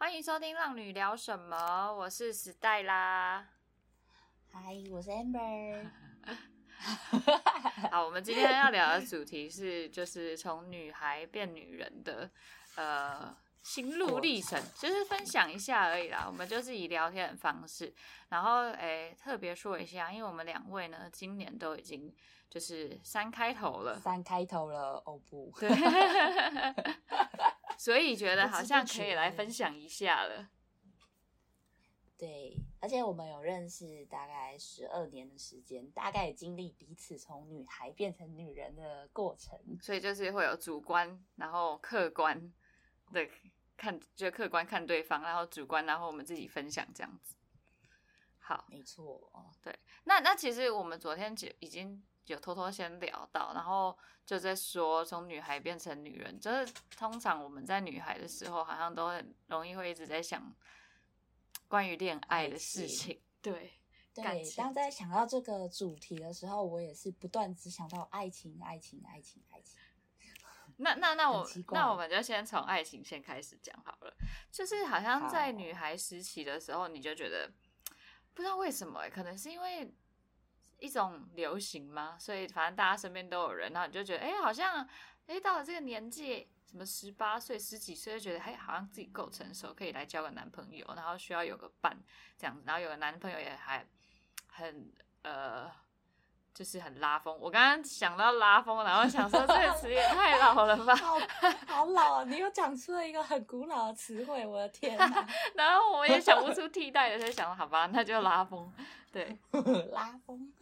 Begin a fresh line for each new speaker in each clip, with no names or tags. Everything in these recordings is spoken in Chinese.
欢迎收听《浪女聊什么》，我是时代啦。
嗨，我是 Amber。
好，我们今天要聊的主题是，就是从女孩变女人的呃心路历程，就是分享一下而已啦。我们就是以聊天的方式，然后诶特别说一下，因为我们两位呢，今年都已经就是三开头了，
三开头了，哦不，
对，所以觉得好像可以来分享一下了。
对，而且我们有认识大概十二年的时间，大概经历彼此从女孩变成女人的过程，
所以就是会有主观，然后客观的看，就客观看对方，然后主观，然后我们自己分享这样子。好，
没错，
对，那那其实我们昨天就已经有偷偷先聊到，然后就在说从女孩变成女人，就是通常我们在女孩的时候，好像都很容易会一直在想。关于恋爱的事情，对
对，当在想到这个主题的时候，我也是不断只想到爱情，爱情，爱情，爱情。
那那那我那我们就先从爱情先开始讲好了。就是好像在女孩时期的时候，你就觉得不知道为什么，可能是因为一种流行吗？所以反正大家身边都有人，然后你就觉得，哎，好像哎到了这个年纪。什么十八岁、十几岁就觉得，哎，好像自己够成熟，可以来交个男朋友，然后需要有个伴这样子，然后有个男朋友也还很呃，就是很拉风。我刚刚想到拉风，然后想说这个词也太老了吧，
好老，你又讲出了一个很古老的词汇，我的天哪！
然后我也想不出替代的，所以想好吧，那就拉风，对，
拉风。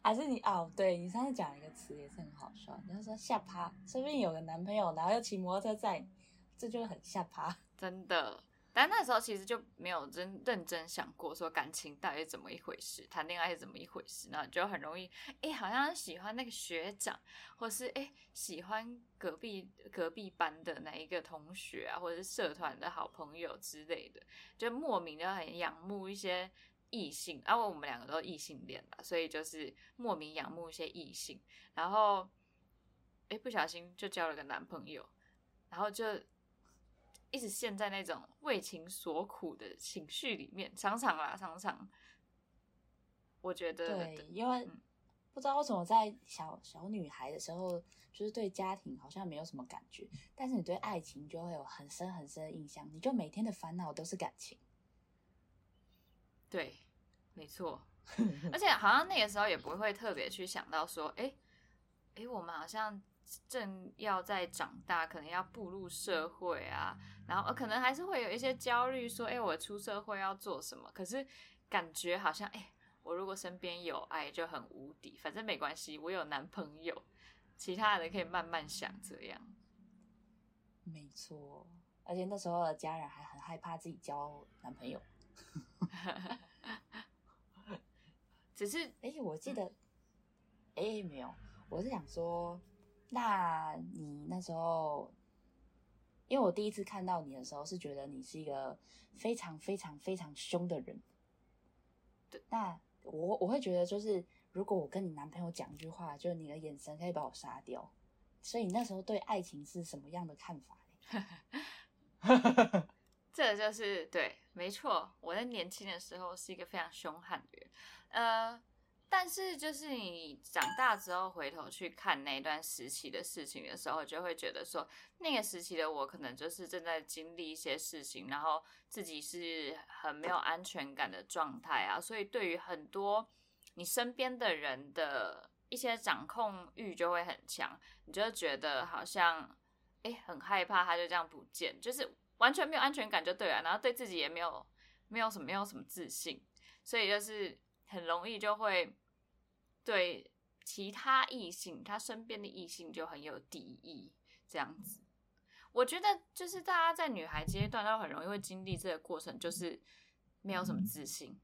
还是你哦，对你上次讲一个词也是很好笑，你就说下趴，说不定有个男朋友，然后又骑摩托车载，这就很下趴，
真的。但那时候其实就没有真认真想过说感情到底怎么一回事，谈恋爱是怎么一回事，然后就很容易，哎，好像喜欢那个学长，或是哎喜欢隔壁隔壁班的哪一个同学啊，或者是社团的好朋友之类的，就莫名的很仰慕一些。异性，然后我们两个都异性恋吧，所以就是莫名仰慕一些异性，然后，哎，不小心就交了个男朋友，然后就一直陷在那种为情所苦的情绪里面，常常啦，常常。我觉得
对，因为不知道为什么在小小女孩的时候，就是对家庭好像没有什么感觉，但是你对爱情就会有很深很深的印象，你就每天的烦恼都是感情。
对，没错，而且好像那个时候也不会特别去想到说，哎，哎，我们好像正要在长大，可能要步入社会啊，然后可能还是会有一些焦虑，说，哎，我出社会要做什么？可是感觉好像，哎，我如果身边有爱就很无敌，反正没关系，我有男朋友，其他的可以慢慢想这样。
没错，而且那时候的家人还很害怕自己交男朋友。
只是
哎，我记得哎没有，我是想说，那你那时候，因为我第一次看到你的时候，是觉得你是一个非常非常非常凶的人。
对，
那我我会觉得，就是如果我跟你男朋友讲一句话，就是你的眼神可以把我杀掉。所以你那时候对爱情是什么样的看法？
这就是对，没错。我在年轻的时候是一个非常凶悍的人，呃，但是就是你长大之后回头去看那段时期的事情的时候，就会觉得说，那个时期的我可能就是正在经历一些事情，然后自己是很没有安全感的状态啊，所以对于很多你身边的人的一些掌控欲就会很强，你就觉得好像哎很害怕，他就这样不见，就是。完全没有安全感就对了，然后对自己也没有没有什么没有什么自信，所以就是很容易就会对其他异性，他身边的异性就很有敌意这样子。我觉得就是大家在女孩阶段都很容易会经历这个过程，就是没有什么自信，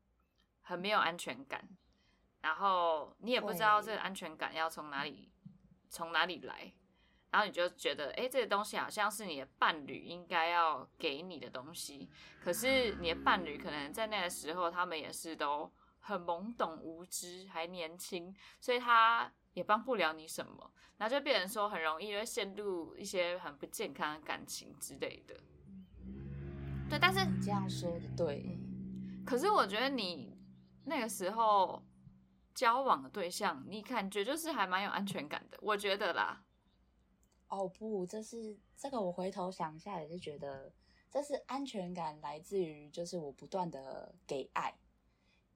很没有安全感，然后你也不知道这个安全感要从哪里从哪里来。然后你就觉得，哎，这个东西好像是你的伴侣应该要给你的东西，可是你的伴侣可能在那个时候，他们也是都很懵懂无知，还年轻，所以他也帮不了你什么，然后就变成说很容易会陷入一些很不健康的感情之类的。对，但是
你这样说的对，
可是我觉得你那个时候交往的对象，你感觉就是还蛮有安全感的，我觉得啦。
哦不，这是这个我回头想一下也是觉得，这是安全感来自于就是我不断的给爱，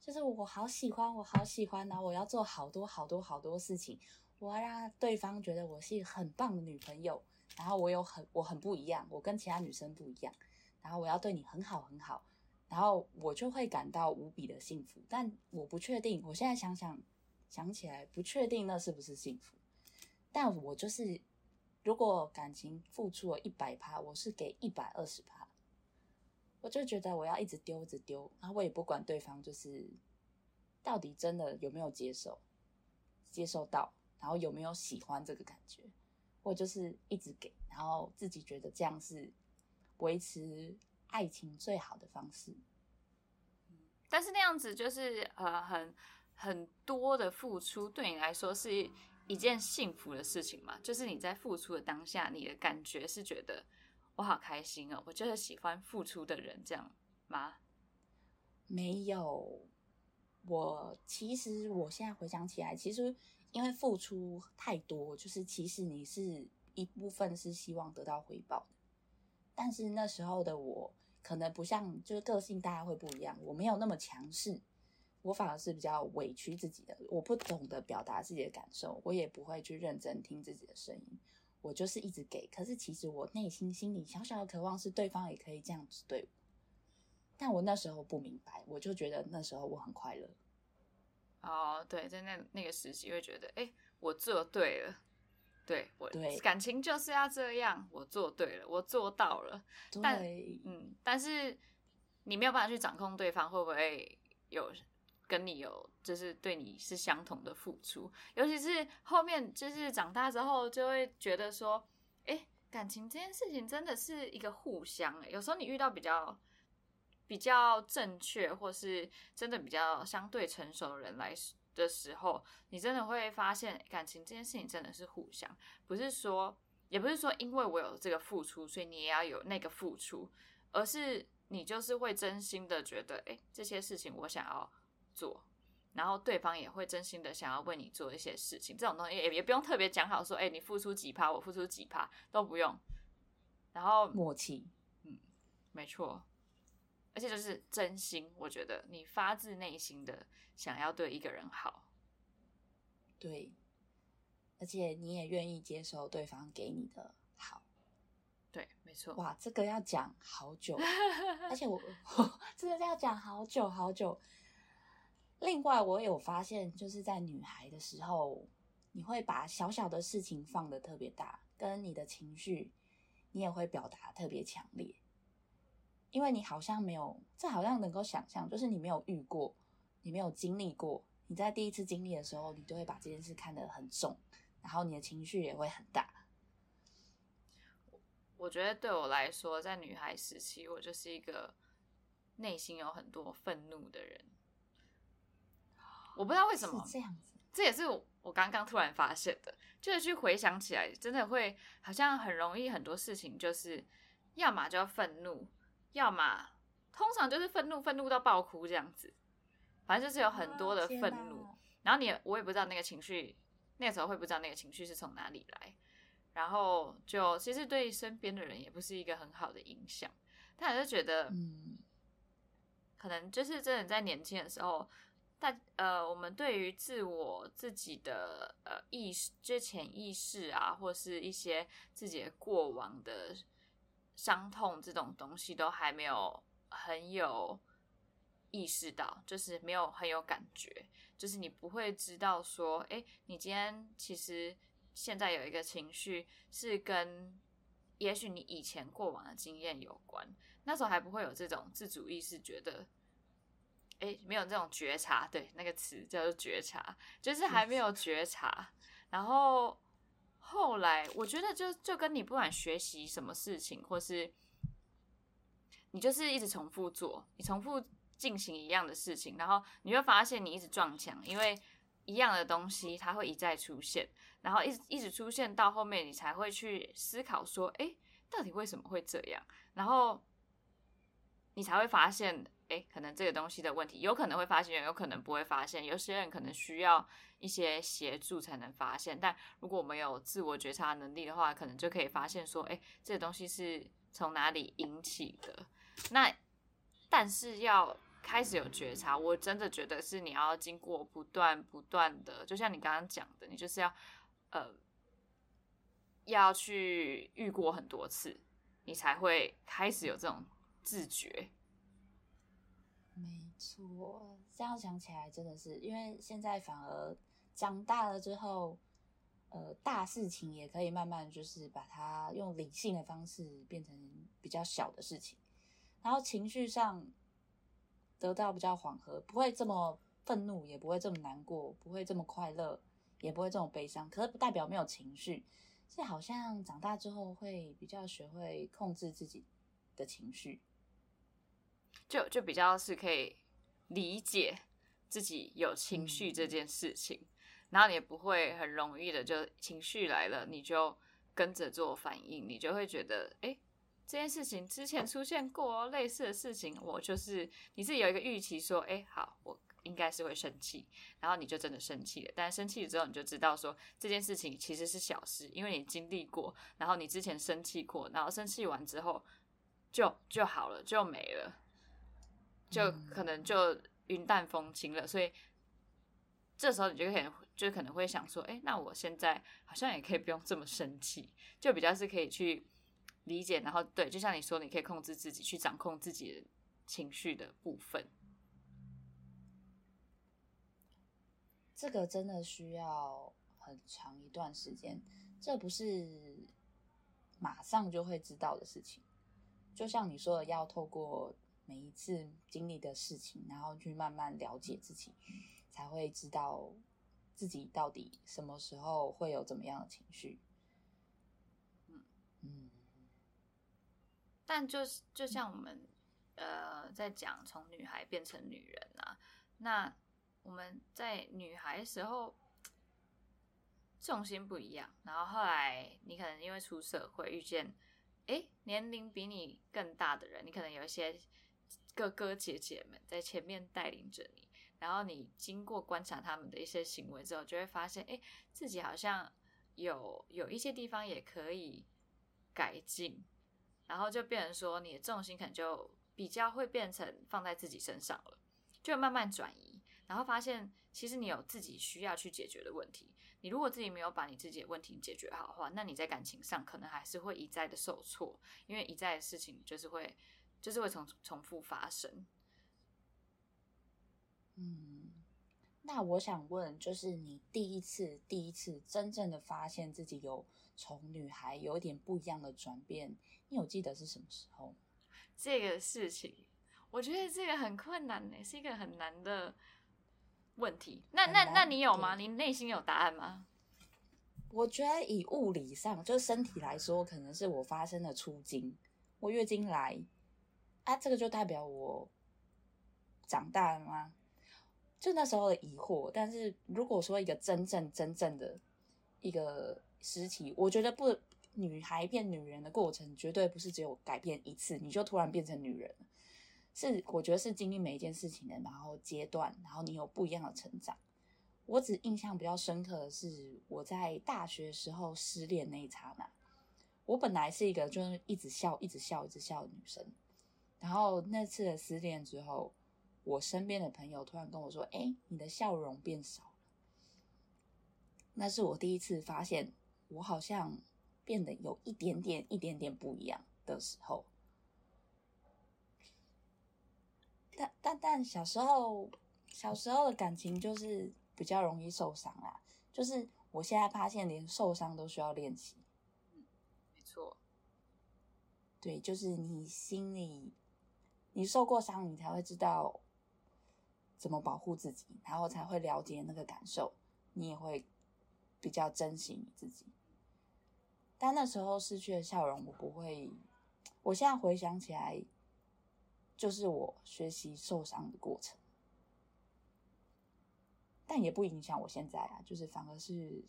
就是我好喜欢，我好喜欢，然后我要做好多好多好多事情，我要让对方觉得我是一个很棒的女朋友，然后我有很我很不一样，我跟其他女生不一样，然后我要对你很好很好，然后我就会感到无比的幸福，但我不确定，我现在想想想起来不确定那是不是幸福，但我就是。如果感情付出了一百趴，我是给一百二十趴，我就觉得我要一直丢，一直丢，然后我也不管对方就是到底真的有没有接受，接受到，然后有没有喜欢这个感觉，我就是一直给，然后自己觉得这样是维持爱情最好的方式。
但是那样子就是呃很很多的付出，对你来说是。一件幸福的事情嘛，就是你在付出的当下，你的感觉是觉得我好开心哦，我就是喜欢付出的人，这样吗？
没有，我其实我现在回想起来，其实因为付出太多，就是其实你是一部分是希望得到回报的，但是那时候的我可能不像，就是个性大家会不一样，我没有那么强势。我反而是比较委屈自己的，我不懂得表达自己的感受，我也不会去认真听自己的声音，我就是一直给。可是其实我内心心里小小的渴望是对方也可以这样子对我，但我那时候不明白，我就觉得那时候我很快乐。
哦，对，在那那个时期会觉得，哎，我做对了，对我
对
感情就是要这样，我做对了，我做到了。但嗯，但是你没有办法去掌控对方会不会有。跟你有就是对你是相同的付出，尤其是后面就是长大之后就会觉得说，哎，感情这件事情真的是一个互相。有时候你遇到比较比较正确，或是真的比较相对成熟的人来的时候，你真的会发现感情这件事情真的是互相，不是说也不是说因为我有这个付出，所以你也要有那个付出，而是你就是会真心的觉得，哎，这些事情我想要。做，然后对方也会真心的想要为你做一些事情，这种东西也也不用特别讲好说，哎，你付出几趴，我付出几趴都不用，然后
默契，
嗯，没错，而且就是真心，我觉得你发自内心的想要对一个人好，
对，而且你也愿意接受对方给你的好，
对，没错，
哇，这个要讲好久，而且我我 真的要讲好久好久。另外，我有发现，就是在女孩的时候，你会把小小的事情放的特别大，跟你的情绪，你也会表达特别强烈。因为你好像没有，这好像能够想象，就是你没有遇过，你没有经历过，你在第一次经历的时候，你就会把这件事看得很重，然后你的情绪也会很大。
我觉得对我来说，在女孩时期，我就是一个内心有很多愤怒的人。我不知道为什么
这样子，
这也是我刚刚突然发现的，就是去回想起来，真的会好像很容易很多事情，就是要么就要愤怒，要么通常就是愤怒，愤怒到爆哭这样子，反正就是有很多的愤怒，然后你我也不知道那个情绪，那个时候会不知道那个情绪是从哪里来，然后就其实对身边的人也不是一个很好的影响，但我就觉得，
嗯，
可能就是真的在年轻的时候。但呃，我们对于自我自己的呃意识、就潜意识啊，或是一些自己的过往的伤痛这种东西，都还没有很有意识到，就是没有很有感觉，就是你不会知道说，哎，你今天其实现在有一个情绪是跟，也许你以前过往的经验有关，那时候还不会有这种自主意识，觉得。哎，没有这种觉察，对，那个词叫做觉察，就是还没有觉察。然后后来，我觉得就就跟你不管学习什么事情，或是你就是一直重复做，你重复进行一样的事情，然后你会发现你一直撞墙，因为一样的东西它会一再出现，然后一直一直出现到后面，你才会去思考说，哎，到底为什么会这样？然后。你才会发现，哎，可能这个东西的问题，有可能会发现，有可能不会发现。有些人可能需要一些协助才能发现，但如果我们有自我觉察能力的话，可能就可以发现说，哎，这个东西是从哪里引起的。那但是要开始有觉察，我真的觉得是你要经过不断不断的，就像你刚刚讲的，你就是要呃要去遇过很多次，你才会开始有这种自觉。
这样想起来真的是，因为现在反而长大了之后，呃，大事情也可以慢慢就是把它用理性的方式变成比较小的事情。然后情绪上得到比较缓和，不会这么愤怒，也不会这么难过，不会这么快乐，也不会这么悲伤。可是不代表没有情绪，是好像长大之后会比较学会控制自己的情绪，
就就比较是可以理解自己有情绪这件事情，然后你也不会很容易的就情绪来了你就跟着做反应，你就会觉得哎。这件事情之前出现过类似的事情，我就是你自己有一个预期，说，哎，好，我应该是会生气，然后你就真的生气了。但生气了之后，你就知道说这件事情其实是小事，因为你经历过，然后你之前生气过，然后生气完之后就就好了，就没了，就可能就云淡风轻了。所以这时候你就可能就可能会想说，哎，那我现在好像也可以不用这么生气，就比较是可以去。理解，然后对，就像你说，你可以控制自己，去掌控自己的情绪的部分。
这个真的需要很长一段时间，这不是马上就会知道的事情。就像你说的，要透过每一次经历的事情，然后去慢慢了解自己，才会知道自己到底什么时候会有怎么样的情绪。嗯嗯。
但就是就像我们呃在讲从女孩变成女人啊，那我们在女孩时候重心不一样，然后后来你可能因为出社会遇见哎年龄比你更大的人，你可能有一些哥哥姐姐们在前面带领着你，然后你经过观察他们的一些行为之后，就会发现哎自己好像有有一些地方也可以改进。然后就变成说，你的重心可能就比较会变成放在自己身上了，就慢慢转移，然后发现其实你有自己需要去解决的问题。你如果自己没有把你自己的问题解决好的话，那你在感情上可能还是会一再的受挫，因为一再的事情就是会就是会重重复发生。
嗯，那我想问，就是你第一次第一次真正的发现自己有从女孩有一点不一样的转变。你有记得是什么时候？
这个事情，我觉得这个很困难呢，是一个很难的问题。那那那你有吗？你内心有答案吗？
我觉得以物理上，就是身体来说，可能是我发生了出经，我月经来啊，这个就代表我长大了吗？就那时候的疑惑。但是如果说一个真正真正的一个实体，我觉得不。女孩变女人的过程，绝对不是只有改变一次，你就突然变成女人。是，我觉得是经历每一件事情的，然后阶段，然后你有不一样的成长。我只印象比较深刻的是，我在大学时候失恋那一刹那。我本来是一个就是一直笑、一直笑、一直笑的女生，然后那次的失恋之后，我身边的朋友突然跟我说：“哎，你的笑容变少了。”那是我第一次发现，我好像。变得有一点点、一点点不一样的时候，但但但小时候，小时候的感情就是比较容易受伤啦。就是我现在发现，连受伤都需要练习。
嗯，没错。
对，就是你心里，你受过伤，你才会知道怎么保护自己，然后才会了解那个感受，你也会比较珍惜你自己。但那时候失去了笑容，我不会。我现在回想起来，就是我学习受伤的过程，但也不影响我现在啊，就是反而是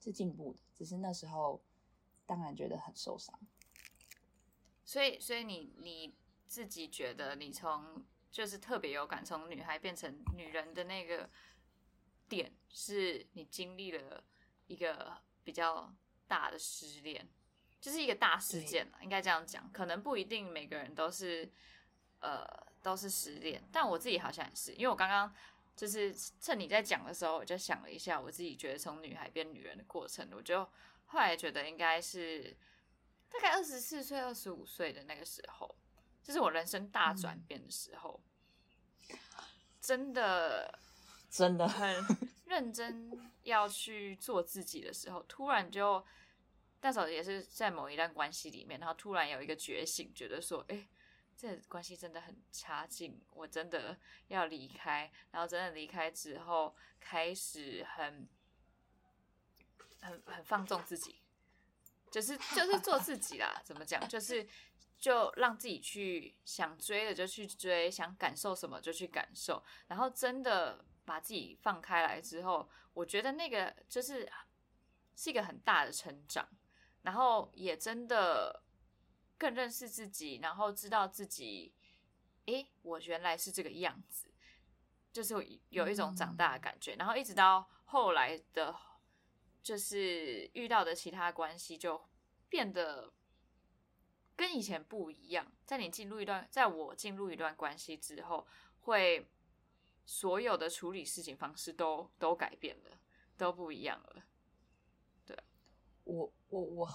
是进步的。只是那时候当然觉得很受伤。
所以，所以你你自己觉得你从就是特别有感，从女孩变成女人的那个点，是你经历了一个比较大的失恋，就是一个大事件了，应该这样讲。可能不一定每个人都是呃都是失恋，但我自己好像也是，因为我刚刚就是趁你在讲的时候，我就想了一下，我自己觉得从女孩变女人的过程，我就后来觉得应该是大概二十四岁、二十五岁的那个时候。就是我人生大转变的时候，真的
真的。
很认真要去做自己的时候，突然就那时候也是在某一段关系里面，然后突然有一个觉醒，觉得说，哎，这关系真的很差劲，我真的要离开。然后真的离开之后，开始很很很放纵自己，就是就是做自己啦。怎么讲？就是。就让自己去想追的就去追，想感受什么就去感受，然后真的把自己放开来之后，我觉得那个就是是一个很大的成长，然后也真的更认识自己，然后知道自己，诶，我原来是这个样子，就是有一种长大的感觉，然后一直到后来的，就是遇到的其他关系就变得。跟以前不一样，在你进入一段，在我进入一段关系之后，会所有的处理事情方式都都改变了，都不一样了。对，
我我我，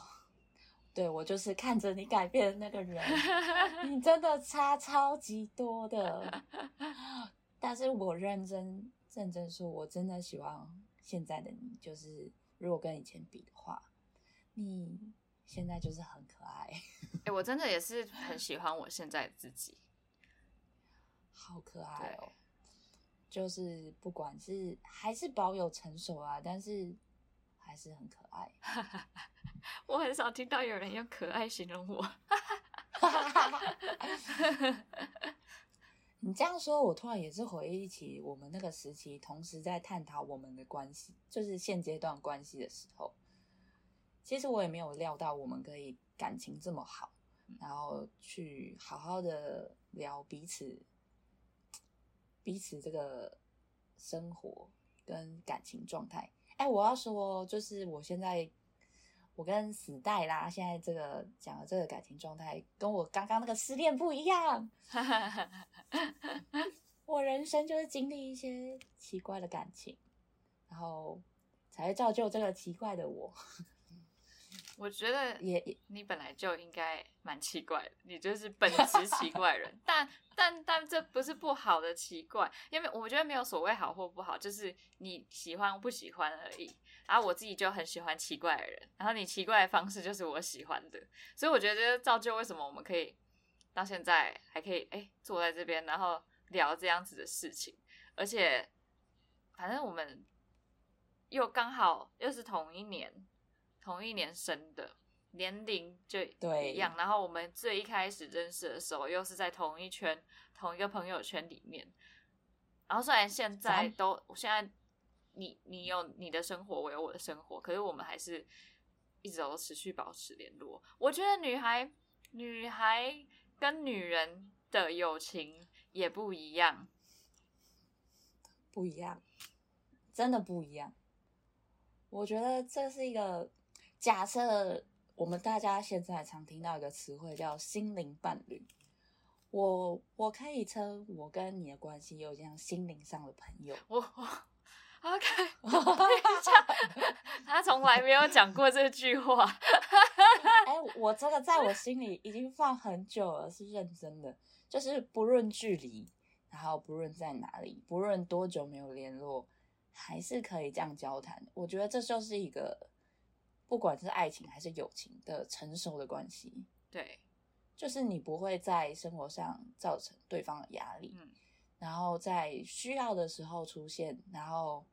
对我就是看着你改变的那个人，你真的差超级多的。但是我认真认真说，我真的喜欢现在的你，就是如果跟以前比的话，你。现在就是很可爱，
哎，我真的也是很喜欢我现在自己，
好可爱哦！就是不管是还是保有成熟啊，但是还是很可爱。
我很少听到有人用可爱形容我。
你这样说，我突然也是回忆起我们那个时期，同时在探讨我们的关系，就是现阶段关系的时候。其实我也没有料到我们可以感情这么好，然后去好好的聊彼此彼此这个生活跟感情状态。哎，我要说，就是我现在我跟死代啦，现在这个讲的这个感情状态，跟我刚刚那个失恋不一样。我人生就是经历一些奇怪的感情，然后才会造就这个奇怪的我。
我觉得也你本来就应该蛮奇怪的，你就是本质奇怪人，但但但这不是不好的奇怪，因为我觉得没有所谓好或不好，就是你喜欢不喜欢而已。然后我自己就很喜欢奇怪的人，然后你奇怪的方式就是我喜欢的，所以我觉得造就为什么我们可以到现在还可以哎坐在这边，然后聊这样子的事情，而且反正我们又刚好又是同一年。同一年生的，年龄就一样。然后我们最一开始认识的时候，又是在同一圈、同一个朋友圈里面。然后虽然现在都，现在你你有你的生活，我有我的生活，可是我们还是一直都持续保持联络。我觉得女孩、女孩跟女人的友情也不一样，
不一样，真的不一样。我觉得这是一个。假设我们大家现在常听到一个词汇叫“心灵伴侣”，我我可以称我跟你的关系有这样心灵上的朋友。
我我 OK，他从来没有讲过这句话。
哎，我这个在我心里已经放很久了，是认真的。就是不论距离，然后不论在哪里，不论多久没有联络，还是可以这样交谈。我觉得这就是一个。不管是爱情还是友情的成熟的关系，
对，
就是你不会在生活上造成对方的压力，嗯，然后在需要的时候出现，然后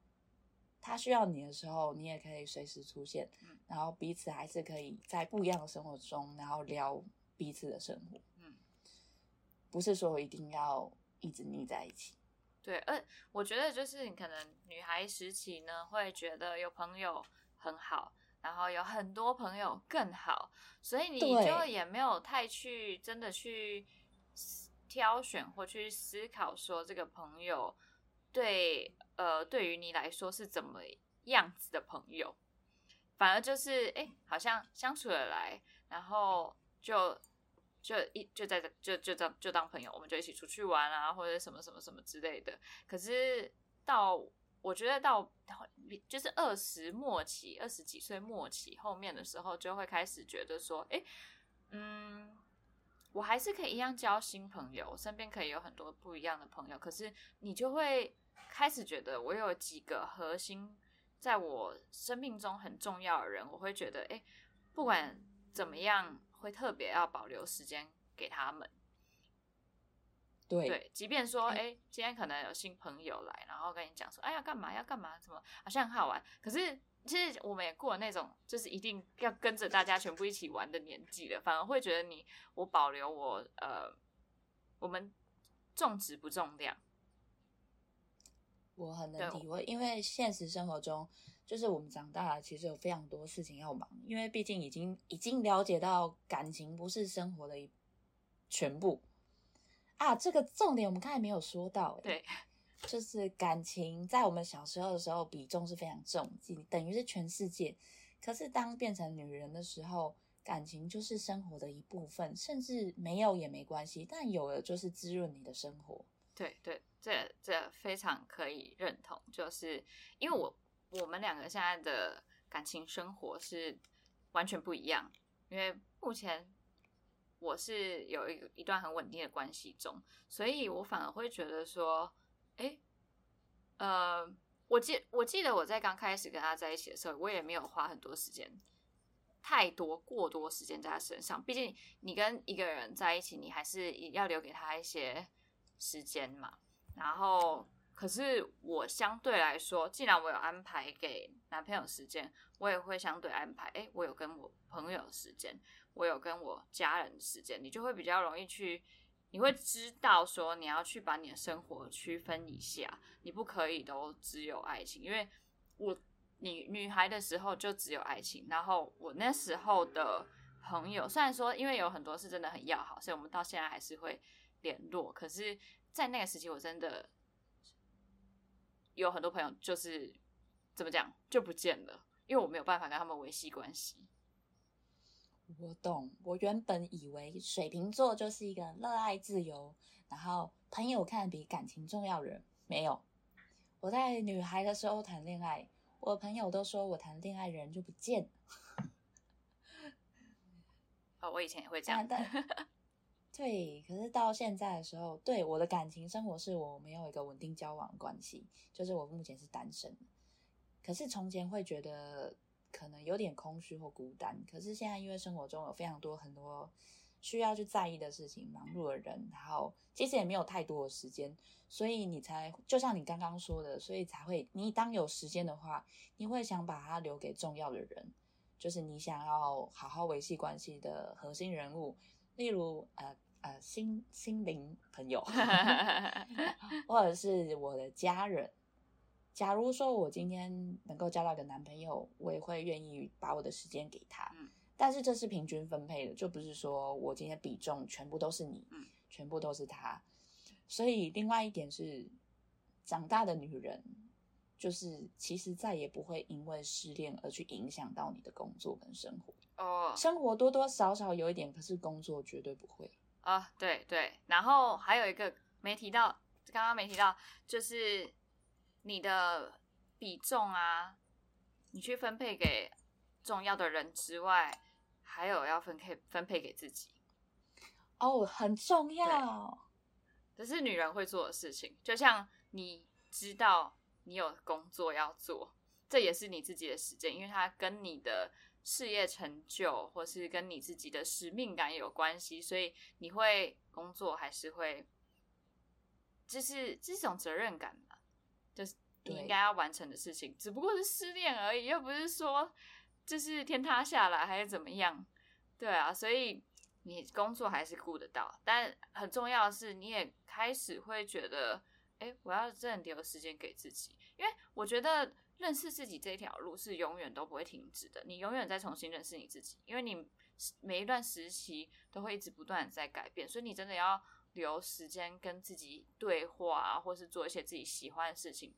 他需要你的时候，你也可以随时出现，嗯，然后彼此还是可以在不一样的生活中，然后聊彼此的生活，嗯，不是说一定要一直腻在一起，
对，呃，我觉得就是你可能女孩时期呢，会觉得有朋友很好。然后有很多朋友更好，所以你就也没有太去真的去挑选或去思考说这个朋友对呃对于你来说是怎么样子的朋友，反而就是哎、诶好像相处得来，然后就就一就在这就就当就当朋友，我们就一起出去玩啊，或者什么什么什么之类的。可是到我觉得到就是二十末期，二十几岁末期后面的时候，就会开始觉得说，哎，嗯，我还是可以一样交新朋友，身边可以有很多不一样的朋友。可是你就会开始觉得，我有几个核心在我生命中很重要的人，我会觉得，哎，不管怎么样，会特别要保留时间给他们。
对
对，即便说，
哎
哎、今天可能有新朋友来，然后跟你讲说，哎，要干嘛要干嘛，什么好像很好玩。可是其实我们也过了那种，就是一定要跟着大家全部一起玩的年纪了，反而会觉得你，我保留我呃，我们重质不重量。
我很能体会，因为现实生活中，就是我们长大了，其实有非常多事情要忙，因为毕竟已经已经了解到感情不是生活的一全部啊。这个重点我们刚才没有说到、欸，
对，
就是感情在我们小时候的时候比重是非常重，等于是全世界。可是当变成女人的时候，感情就是生活的一部分，甚至没有也没关系，但有了就是滋润你的生活。
对对，这这非常可以认同，就是因为我我们两个现在的感情生活是完全不一样，因为目前我是有一一段很稳定的关系中，所以我反而会觉得说，哎，呃，我记我记得我在刚开始跟他在一起的时候，我也没有花很多时间。太多过多时间在他身上，毕竟你跟一个人在一起，你还是要留给他一些时间嘛。然后，可是我相对来说，既然我有安排给男朋友时间，我也会相对安排。哎，我有跟我朋友时间，我有跟我家人的时间，你就会比较容易去，你会知道说你要去把你的生活区分一下，你不可以都只有爱情，因为我你女孩的时候就只有爱情，然后我那时候的朋友，虽然说因为有很多是真的很要好，所以我们到现在还是会联络，可是，在那个时期，我真的有很多朋友就是怎么讲就不见了，因为我没有办法跟他们维系关系。
我懂，我原本以为水瓶座就是一个热爱自由，然后朋友看比感情重要的人。没有，我在女孩的时候谈恋爱，我朋友都说我谈恋爱人就不见了。
哦，我以前也会这样
但。但 对，可是到现在的时候，对我的感情生活是我没有一个稳定交往的关系，就是我目前是单身。可是从前会觉得可能有点空虚或孤单，可是现在因为生活中有非常多很多需要去在意的事情，忙碌的人，然后其实也没有太多的时间，所以你才就像你刚刚说的，所以才会你当有时间的话，你会想把它留给重要的人，就是你想要好好维系关系的核心人物，例如呃呃心心灵朋友，或者是我的家人。假如说我今天能够交到一个男朋友，我也会愿意把我的时间给他。
嗯
但是这是平均分配的，就不是说我今天比重全部都是你，
嗯
全部都是他。所以另外一点是，长大的女人，就是其实再也不会因为失恋而去影响到你的工作跟生活。
哦
生活多多少少有一点，可是工作绝对不会。
啊，对对，然后还有一个没提到，刚刚没提到，就是你的比重啊，你去分配给重要的人之外，还有要分配分配给自己，
哦，很重要。
这是女人会做的事情。就像你知道你有工作要做，这也是你自己的时间，因为它跟你的事业成就或是跟你自己的使命感有关系，所以你会工作还是会，就是这种责任感嘛，就是你
对。
应该要完成的事情，只不过是失恋而已，又不是说就是天塌下来还是怎么样，对啊，所以你工作还是顾得到，但很重要的是，你也开始会觉得，哎，我要真的留时间给自己，因为我觉得认识自己这条路是永远都不会停止的，你永远在重新认识你自己，因为你每一段时期都会一直不断的在改变，所以你真的要留时间跟自己对话，或是做一些自己喜欢的事情，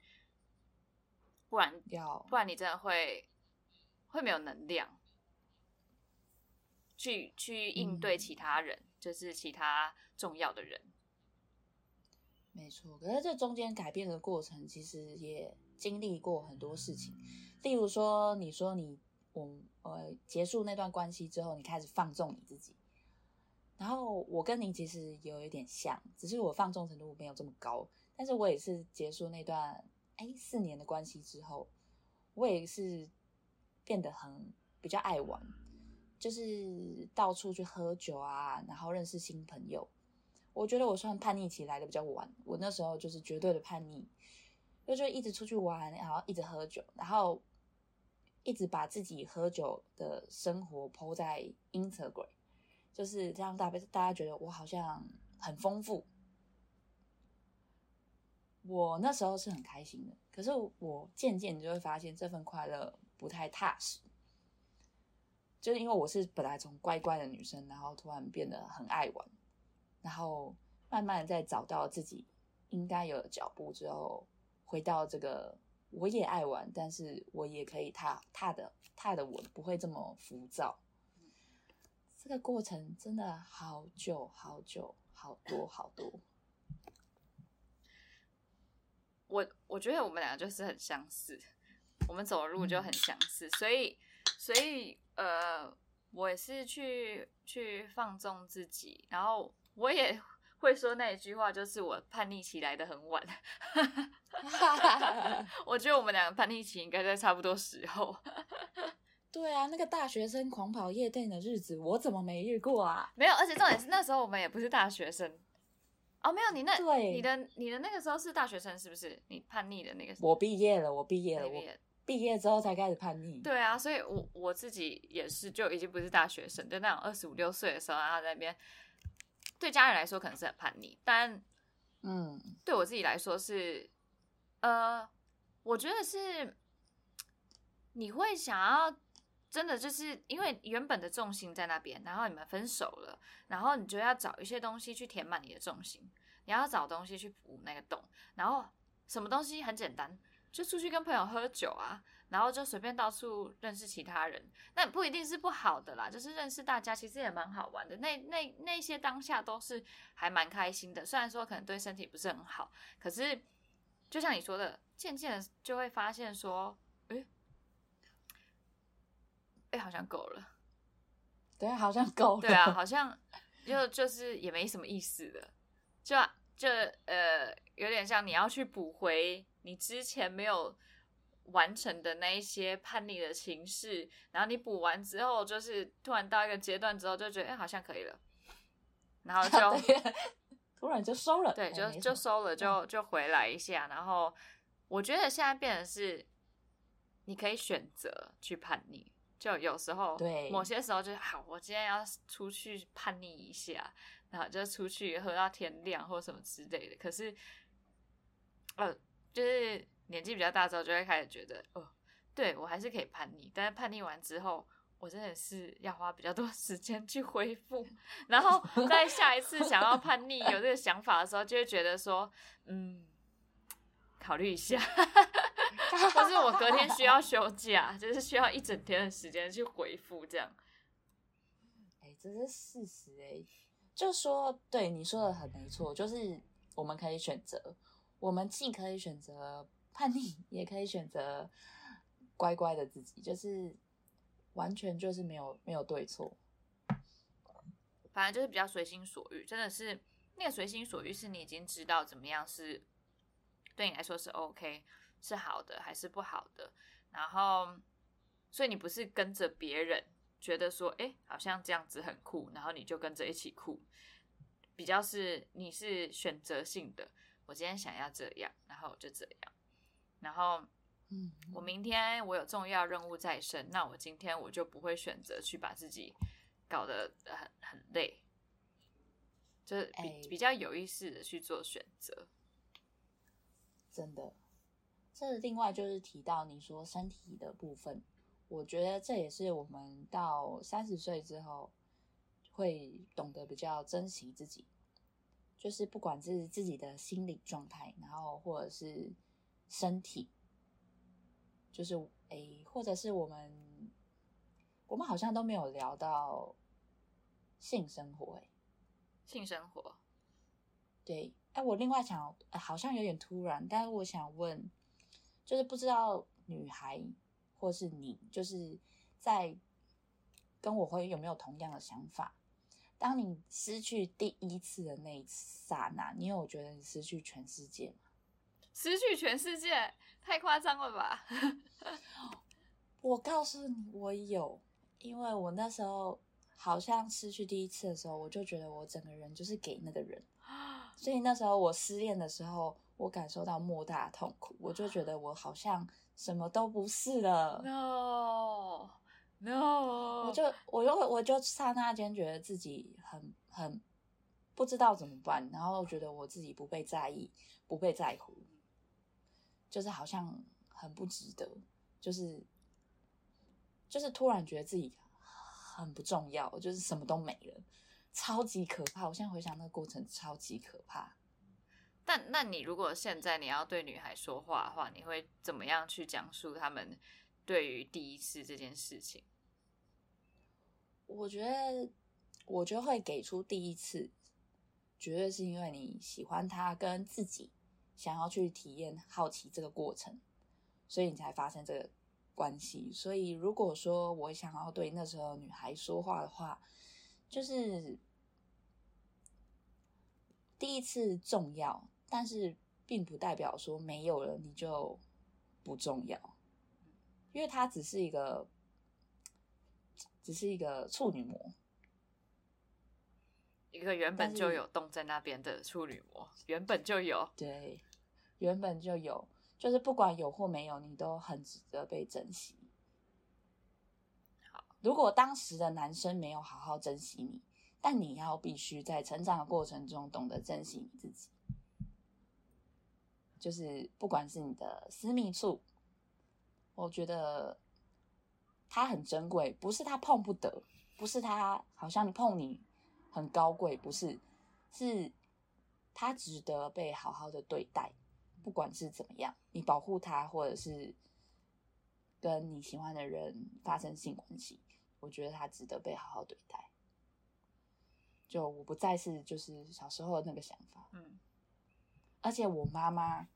不然
要
不然你真的会会没有能量去去应对
嗯
其他人，就是其他重要的人。
没错，可是这中间改变的过程，其实也经历过很多事情。例如说，你说你我呃结束那段关系之后，你开始放纵你自己，然后我跟你其实有一点像，只是我放纵程度没有这么高。但是我也是结束那段哎四年的关系之后，我也是变得很比较爱玩，就是到处去喝酒啊，然后认识新朋友。我觉得我算叛逆期来的比较晚，我那时候就是绝对的叛逆，就就一直出去玩，然后一直喝酒，然后一直把自己喝酒的生活抛在 Instagram，就是让大大家觉得我好像很丰富。我那时候是很开心的，可是我渐渐就会发现这份快乐不太踏实，就是因为我是本来从乖乖的女生，然后突然变得很爱玩。然后慢慢在找到自己应该有的脚步之后，回到这个我也爱玩，但是我也可以踏踏的踏的稳，不会这么浮躁。这个过程真的好久好久好多好多。
我我觉得我们两个就是很相似，我们走的路就很相似，所以所以呃，我也是去去放纵自己，然后我也 会说那一句话，就是我叛逆期来的很晚。我觉得我们两个叛逆期应该在差不多时候。
对啊，那个大学生狂跑夜店的日子，我怎么没遇过啊？
没有，而且重点是那时候我们也不是大学生。哦，没有，你那
对
你的你的那个时候是大学生是不是？你叛逆的那个时候
我毕业了，我毕业了，我
毕业
毕业之后才开始叛逆。
对啊，所以我我自己也是，就已经不是大学生，就那种二十五六岁的时候，然后在那边，对家人来说可能是很叛逆，但
嗯，
对我自己来说是，呃，我觉得是你会想要真的就是因为原本的重心在那边，然后你们分手了，然后你就要找一些东西去填满你的重心，你要找东西去补那个洞，然后什么东西很简单，就出去跟朋友喝酒啊，然后就随便到处认识其他人，那不一定是不好的啦，就是认识大家其实也蛮好玩的。那那那些当下都是还蛮开心的，虽然说可能对身体不是很好，可是就像你说的，渐渐的就会发现说，诶、诶、好像够了，
对，好像够了。
对啊，好像就就是也没什么意思的，就就呃有点像你要去补回你之前没有完成的那一些叛逆的情绪，然后你补完之后，就是突然到一个阶段之后，就觉得哎、好像可以了，然后就
突然就收了。
对，就就收了，就就回来一下。然后我觉得现在变成是，你可以选择去叛逆。就有时候，
对。
某些时候就好，我今天要出去叛逆一下，然后就出去喝到天亮或什么之类的。可是，呃，就是年纪比较大之后，就会开始觉得，哦，对我还是可以叛逆，但是叛逆完之后，我真的是要花比较多 时间去恢复，然后在下一次想要叛逆有这个想法的时候，就会觉得说，嗯，考虑一下，或是我隔天需要休假，就是需要一整天的时间去回复这样。
哎、这是事实哎、就说对你说的很没错，就是我们可以选择，我们既可以选择叛逆，也可以选择乖乖的自己，就是完全就是没有没有对错。
反正就是比较随心所欲，真的是那个随心所欲，是你已经知道怎么样是对你来说是 OK 是好的还是不好的，然后所以你不是跟着别人觉得说，哎、好像这样子很酷，然后你就跟着一起酷，比较是你是选择性的，我今天想要这样，然后我就这样，然后
嗯，
我。明天我有重要任务在身，那我今天我就不会选择去把自己搞得很很累，就是比、
哎
比较有意识的去做选择。
真的，这另外就是提到你说身体的部分，我觉得这也是我们到三十岁之后会懂得比较珍惜自己，就是不管是自己的心理状态，然后或者是身体，就是诶，或者是我们我们好像都没有聊到性生活，诶，
性生活，
对，哎，我另外想，好像有点突然，但是我想问，就是不知道女孩或是你，就是在跟我会有没有同样的想法？当你失去第一次的那一刹那，你有觉得你失去全世界吗？
失去全世界太夸张了吧？
我告诉你，我有，因为我那时候好像失去第一次的时候，我就觉得我整个人就是给那个人，所以那时候我失恋的时候，我感受到莫大痛苦，我就觉得我好像什么都不是了。
No。No，
我就我就我就刹那间觉得自己很很不知道怎么办，然后觉得我自己不被在意，不被在乎，就是好像很不值得，就是就是突然觉得自己很不重要，就是什么都没了，超级可怕。我现在回想那个过程，超级可怕。
那那你如果现在你要对女孩说话的话，你会怎么样去讲述他们对于第一次这件事情？
我觉得，我觉得会给出第一次，绝对是因为你喜欢他，跟自己想要去体验、好奇这个过程，所以你才发生这个关系。所以，如果说我想要对那时候女孩说话的话，就是第一次重要，但是并不代表说没有了你就不重要，因为它只是一个。只是一个处女膜，
一个原本就有洞在那边的处女膜，原本就有，
对，原本就有，就是不管有或没有，你都很值得被珍惜。
好，
如果当时的男生没有好好珍惜你，但你要必须在成长的过程中懂得珍惜你自己，就是不管是你的私密处，我觉得。它很珍贵，不是它碰不得，不是它好像你碰你很高贵，不是，是它值得被好好的对待，不管是怎么样，你保护它，或者是跟你喜欢的人发生性关系，我觉得它值得被好好对待。就我不再是就是小时候的那个想法，
嗯，
而且我妈妈，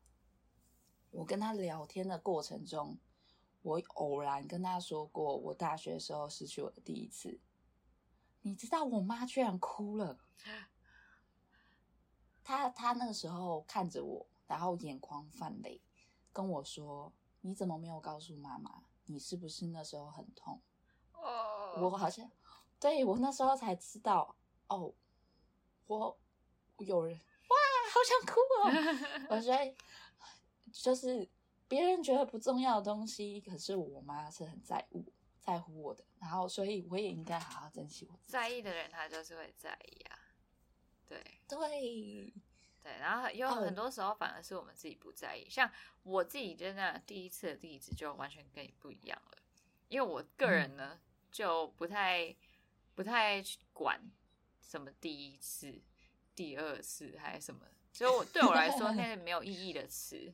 我跟她聊天的过程中。我偶然跟他说过，我大学的时候失去我的第一次。你知道，我妈居然哭了。她她那个时候看着我，然后眼眶泛泪，跟我说：“你怎么没有告诉妈妈？你是不是那时候很痛？”
哦，
我好像对我那时候才知道哦，我有人哇，好想哭哦！我觉得就是。别人觉得不重要的东西，可是我妈是很在乎、在乎我的，然后所以我也应该好好珍惜我。
在意的人，他就是会在意啊。对
对
对，然后有很多时候反而是我们自己不在意。像我自己真的第一次的例子就完全跟你不一样了，因为我个人呢就不太不太管什么第一次、第二次还是什么，所以我对我来说那是没有意义的词。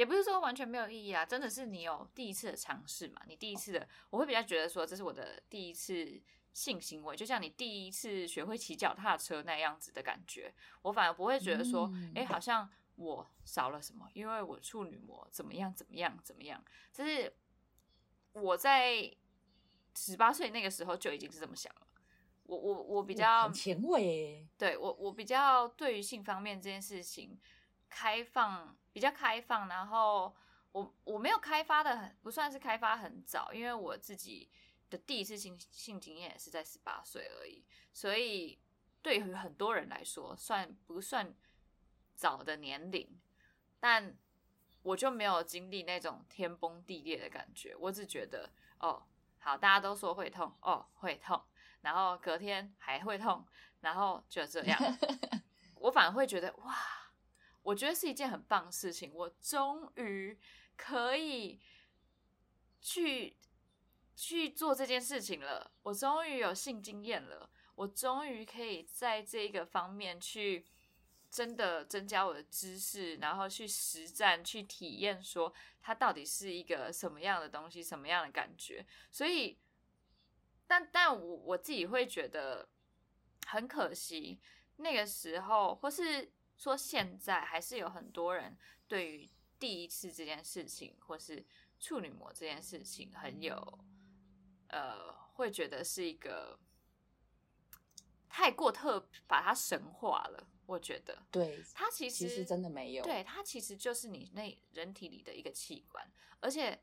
也不是说完全没有意义啊，真的是你有第一次的尝试嘛？你第一次的，我会比较觉得说这是我的第一次性行为，就像你第一次学会骑脚踏车那样子的感觉。我反而不会觉得说，哎，好像我少了什么，因为我处女膜怎么样怎么样怎么样。就是我在十八岁那个时候就已经是这么想了。我我我比较
前卫，
对我我比较对于性方面这件事情开放。比较开放，然后我我没有开发的很不算是开发很早，因为我自己的第一次性性经验也是在十八岁而已，所以对于很多人来说算不算早的年龄，但我就没有经历那种天崩地裂的感觉，我只觉得哦好，大家都说会痛哦会痛，然后隔天还会痛，然后就这样，我反而会觉得哇。我觉得是一件很棒的事情，我终于可以去去做这件事情了。我终于有性经验了，我终于可以在这个方面去真的增加我的知识，然后去实战去体验，说它到底是一个什么样的东西，什么样的感觉。所以，但但我我自己会觉得很可惜，那个时候或是说现在，还是有很多人对于第一次这件事情，或是处女膜这件事情，很有呃，会觉得是一个。太过特，把它神化了。我觉得，
对
它其
实其
实
真的没有。
对它其实就是你那人体里的一个器官，而且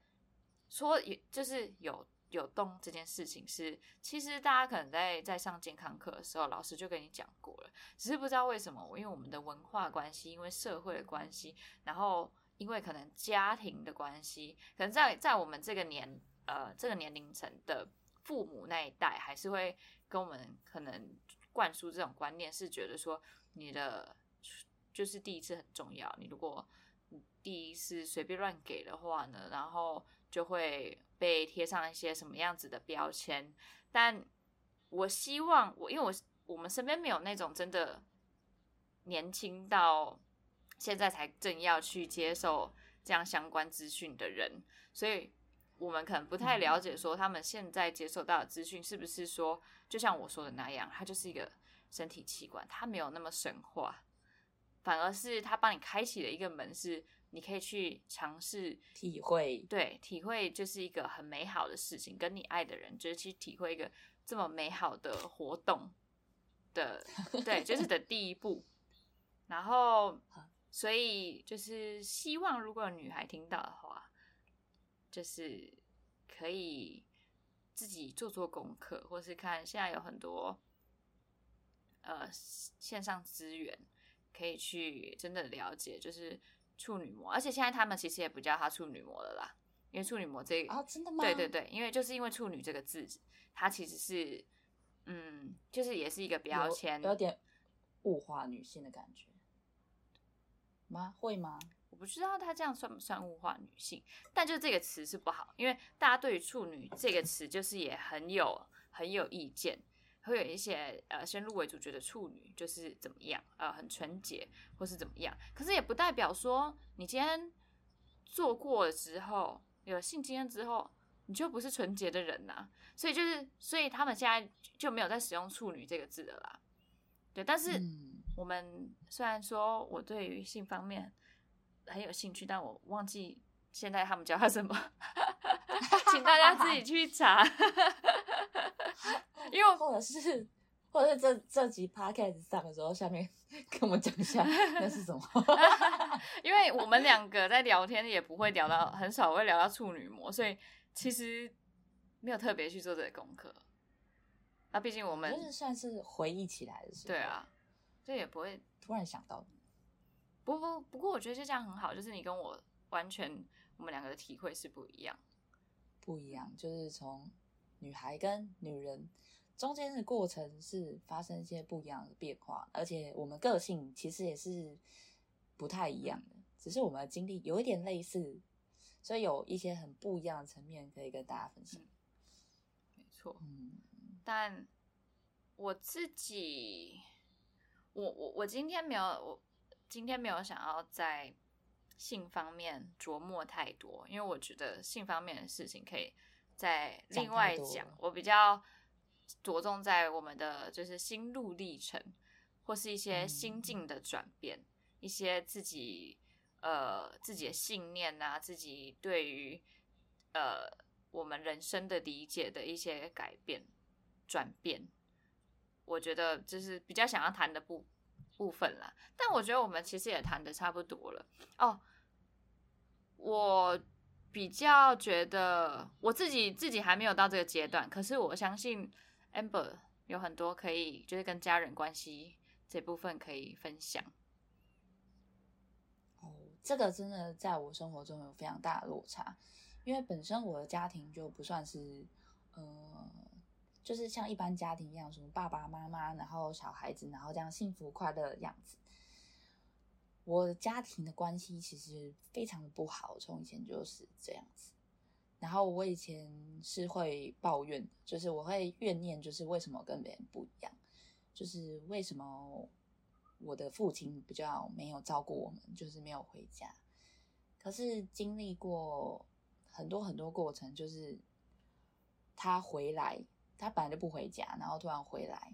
说也就是有有动这件事情是，其实大家可能在在上健康课的时候，老师就跟你讲过了，只是不知道为什么，因为我们的文化关系，因为社会的关系，然后因为可能家庭的关系，可能在在我们这个年呃这个年龄层的父母那一代，还是会跟我们可能。灌输这种观念是觉得说你的就是第一次很重要，你如果第一次随便乱给的话呢，然后就会被贴上一些什么样子的标签。但我希望我因为我我们身边没有那种真的年轻到现在才正要去接受这样相关资讯的人，所以我们可能不太了解说他们现在接受到的资讯是不是说。就像我说的那样，它就是一个身体器官，它没有那么神话，反而是它帮你开启了一个门，是你可以去尝试
体会，
对，体会就是一个很美好的事情，跟你爱的人就是去体会一个这么美好的活动的，对，就是的 第一步。然后，所以就是希望如果女孩听到的话，就是可以。自己做做功课，或是看现在有很多呃线上资源可以去真的了解，就是处女膜。而且现在他们其实也不叫它处女膜了啦，因为处女膜这个
哦，真的吗？
对对对，因为就是因为处女这个字，它其实是嗯，就是也是一个标签，
有点物化女性的感觉吗？会吗？
我不知道他这样算不算物化女性，但就这个词是不好，因为大家对于处女这个词就是也很有很有意见，会有一些呃先入为主觉得处女就是怎么样，呃很纯洁或是怎么样，可是也不代表说你今天做过了之后有性经验之后你就不是纯洁的人呐，所以就是所以他们现在就没有在使用处女这个字了啦，对，但是我们虽然说我对于性方面。很有兴趣，但我忘记现在他们叫他什么，请大家自己去查。因为
或者是或者是这这集 podcast 上的时候，下面 跟我们讲一下那是什么。
因为我们两个在聊天也不会聊到，很少会聊到处女膜，所以其实没有特别去做这个功课。那毕竟我们
就是算是回忆起来的时候，
对啊，这也不会
突然想到。
不不不过，我觉得就这样很好，就是你跟我完全，我们两个的体会是不一样，
不一样，就是从女孩跟女人中间的过程是发生一些不一样的变化，而且我们个性其实也是不太一样的，只是我们的经历有一点类似，所以有一些很不一样的层面可以跟大家分享。
没错，嗯，但我自己，我我我今天没有我。今天没有想要在性方面琢磨太多，因为我觉得性方面的事情可以再另外讲。我比较着重在我们的就是心路历程，或是一些心境的转变，一些自己呃自己的信念啊，自己对于呃我们人生的理解的一些改变转变。我觉得就是比较想要谈的部。部分啦，但我觉得我们其实也谈的差不多了哦。我比较觉得我自己自己还没有到这个阶段，可是我相信 Amber 有很多可以就是跟家人关系这部分可以分享。
哦，这个真的在我生活中有非常大的落差，因为本身我的家庭就不算是。就是像一般家庭一样，什么爸爸妈妈，然后小孩子，然后这样幸福快乐的样子。我家庭的关系其实非常的不好，从以前就是这样子。然后我以前是会抱怨，就是我会怨念，就是为什么跟别人不一样，就是为什么我的父亲比较没有照顾我们，就是没有回家。可是经历过很多很多过程，就是他回来，他本来就不回家，然后突然回来，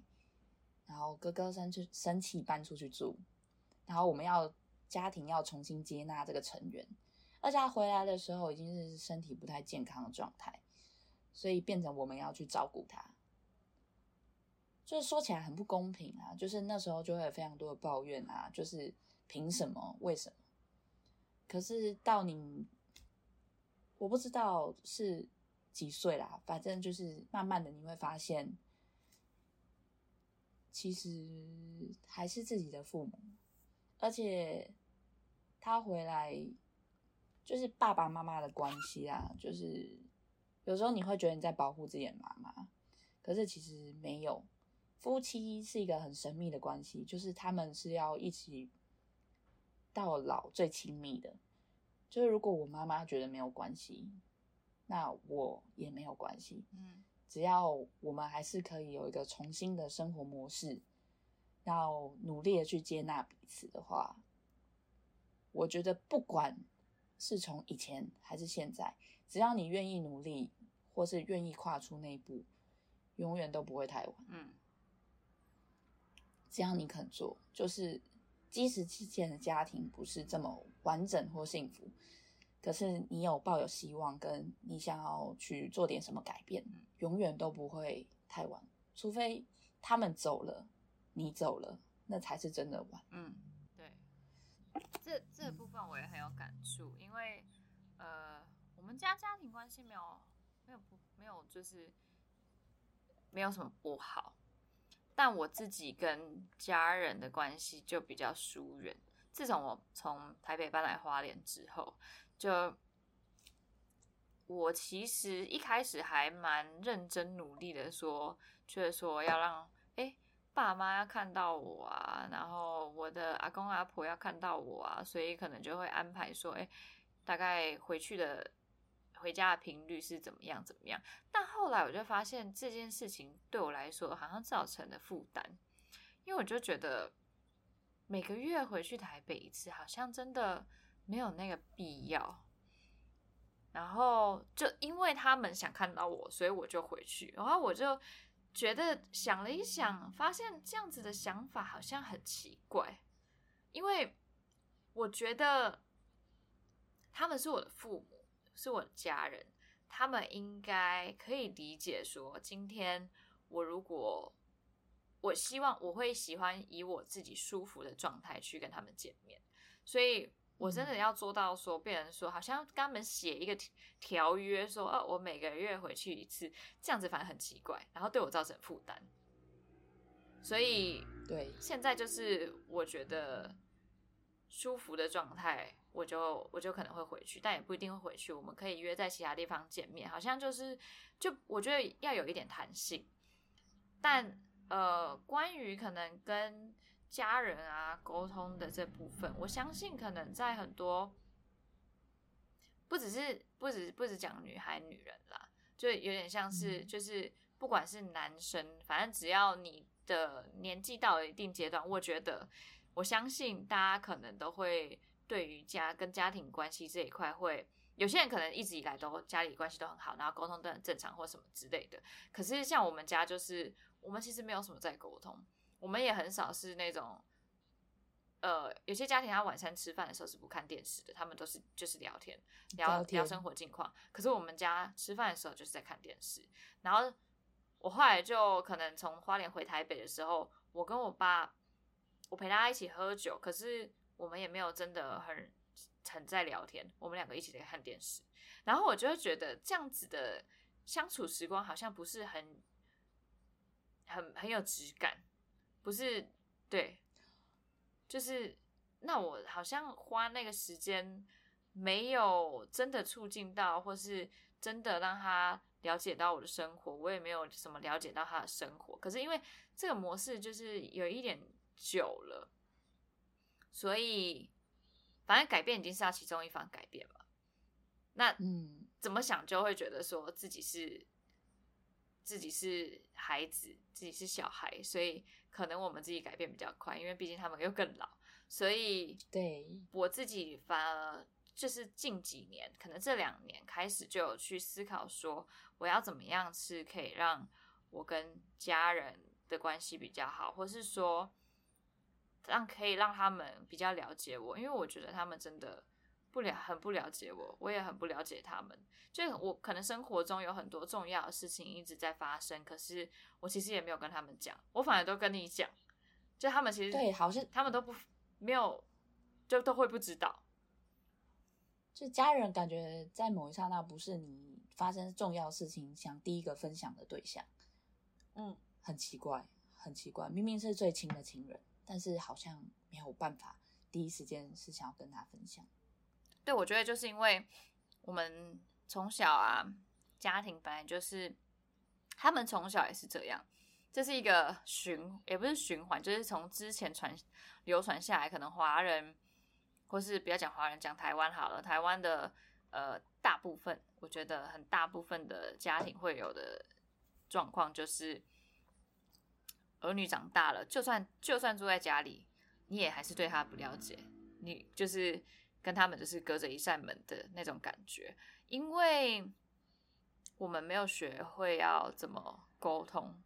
然后哥哥生气生气搬出去住，然后我们要家庭要重新接纳这个成员，而且他回来的时候已经是身体不太健康的状态，所以变成我们要去照顾他。就是说起来很不公平啊！就是那时候就会有非常多的抱怨啊，就是凭什么？为什么？可是到你，我不知道是几岁啦，反正就是慢慢的你会发现，其实还是自己的父母，而且他回来就是爸爸妈妈的关系啊，就是有时候你会觉得你在保护自己的妈妈，可是其实没有。夫妻是一个很神秘的关系，就是他们是要一起到老最亲密的。就是如果我妈妈觉得没有关系，那我也没有关系。嗯，只要我们还是可以有一个重新的生活模式，要努力的去接纳彼此的话，我觉得不管是从以前还是现在，只要你愿意努力，或是愿意跨出那一步，永远都不会太晚。嗯。只要你肯做，就是即使之前的家庭不是这么完整或幸福，可是你有抱有希望，跟你想要去做点什么改变，永远都不会太晚。除非他们走了，你走了，那才是真的晚。
嗯，对，这这部分我也很有感触，因为呃，我们家家庭关系没有没有不没有就是没有什么不好。但我自己跟家人的关系就比较疏远。自从我从台北搬来花莲之后，就我其实一开始还蛮认真努力的，说就是说要让哎爸妈要看到我啊，然后我的阿公阿婆要看到我啊，所以可能就会安排说哎大概回去的。回家的频率是怎么样？怎么样？但后来我就发现这件事情对我来说好像造成了负担，因为我就觉得每个月回去台北一次，好像真的没有那个必要。然后就因为他们想看到我，所以我就回去。然后我就觉得想了一想，发现这样子的想法好像很奇怪，因为我觉得他们是我的父母。是我的家人，他们应该可以理解说，今天我如果我希望我会喜欢以我自己舒服的状态去跟他们见面，所以我真的要做到说，别人说好像跟他们写一个条约，说哦，我每个月回去一次，这样子反而很奇怪，然后对我造成负担。所以
对，
现在就是我觉得舒服的状态。我就我就可能会回去，但也不一定会回去。我们可以约在其他地方见面，好像就是就我觉得要有一点弹性。但呃，关于可能跟家人啊沟通的这部分，我相信可能在很多不只是不只不只讲女孩女人啦，就有点像是就是不管是男生，反正只要你的年纪到了一定阶段，我觉得我相信大家可能都会。对于家跟家庭关系这一块，会有些人可能一直以来都家里关系都很好，然后沟通都很正常或什么之类的。可是像我们家，就是我们其实没有什么在沟通，我们也很少是那种，呃，有些家庭他晚餐吃饭的时候是不看电视的，他们都是就是聊天聊聊生活近况。可是我们家吃饭的时候就是在看电视。然后我后来就可能从花莲回台北的时候，我跟我爸，我陪他一起喝酒，可是。我们也没有真的很很在聊天，我们两个一起在看电视，然后我就会觉得这样子的相处时光好像不是很很很有质感，不是对，就是那我好像花那个时间没有真的促进到，或是真的让他了解到我的生活，我也没有什么了解到他的生活，可是因为这个模式就是有一点久了。所以，反正改变已经是要其中一方改变嘛。那嗯，怎么想就会觉得说自己是自己是孩子，自己是小孩，所以可能我们自己改变比较快，因为毕竟他们又更老，所以
对。
我自己反而就是近几年，可能这两年开始就有去思考说，我要怎么样是可以让我跟家人的关系比较好，或是说让可以让他们比较了解我，因为我觉得他们真的不了很不了解我，我也很不了解他们。就我可能生活中有很多重要的事情一直在发生，可是我其实也没有跟他们讲，我反而都跟你讲，就他们其实
对，好像
他们都不没有，就都会不知道。
就家人感觉在某一刹那不是你发生重要事情想第一个分享的对象，
嗯，
很奇怪，很奇怪，明明是最亲的亲人，但是好像没有办法第一时间是想要跟他分享。
对，我觉得就是因为我们。从小啊，家庭本来就是，他们从小也是这样，这是一个循，也不是循环，就是从之前传流传下来，可能华人，或是不要讲华人，讲台湾好了，台湾的呃大部分，我觉得很大部分的家庭会有的状况，就是儿女长大了，就算就算住在家里，你也还是对他不了解，你就是跟他们就是隔着一扇门的那种感觉。因为我们没有学会要怎么沟通，